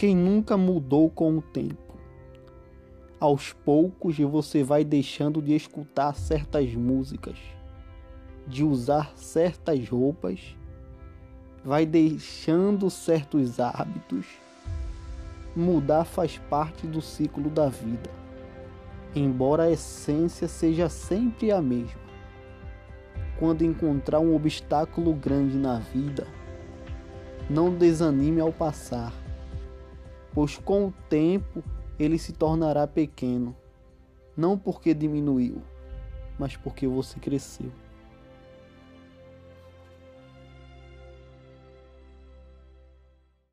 Quem nunca mudou com o tempo? Aos poucos você vai deixando de escutar certas músicas, de usar certas roupas, vai deixando certos hábitos. Mudar faz parte do ciclo da vida, embora a essência seja sempre a mesma. Quando encontrar um obstáculo grande na vida, não desanime ao passar, pois com o tempo ele se tornará pequeno, não porque diminuiu, mas porque você cresceu.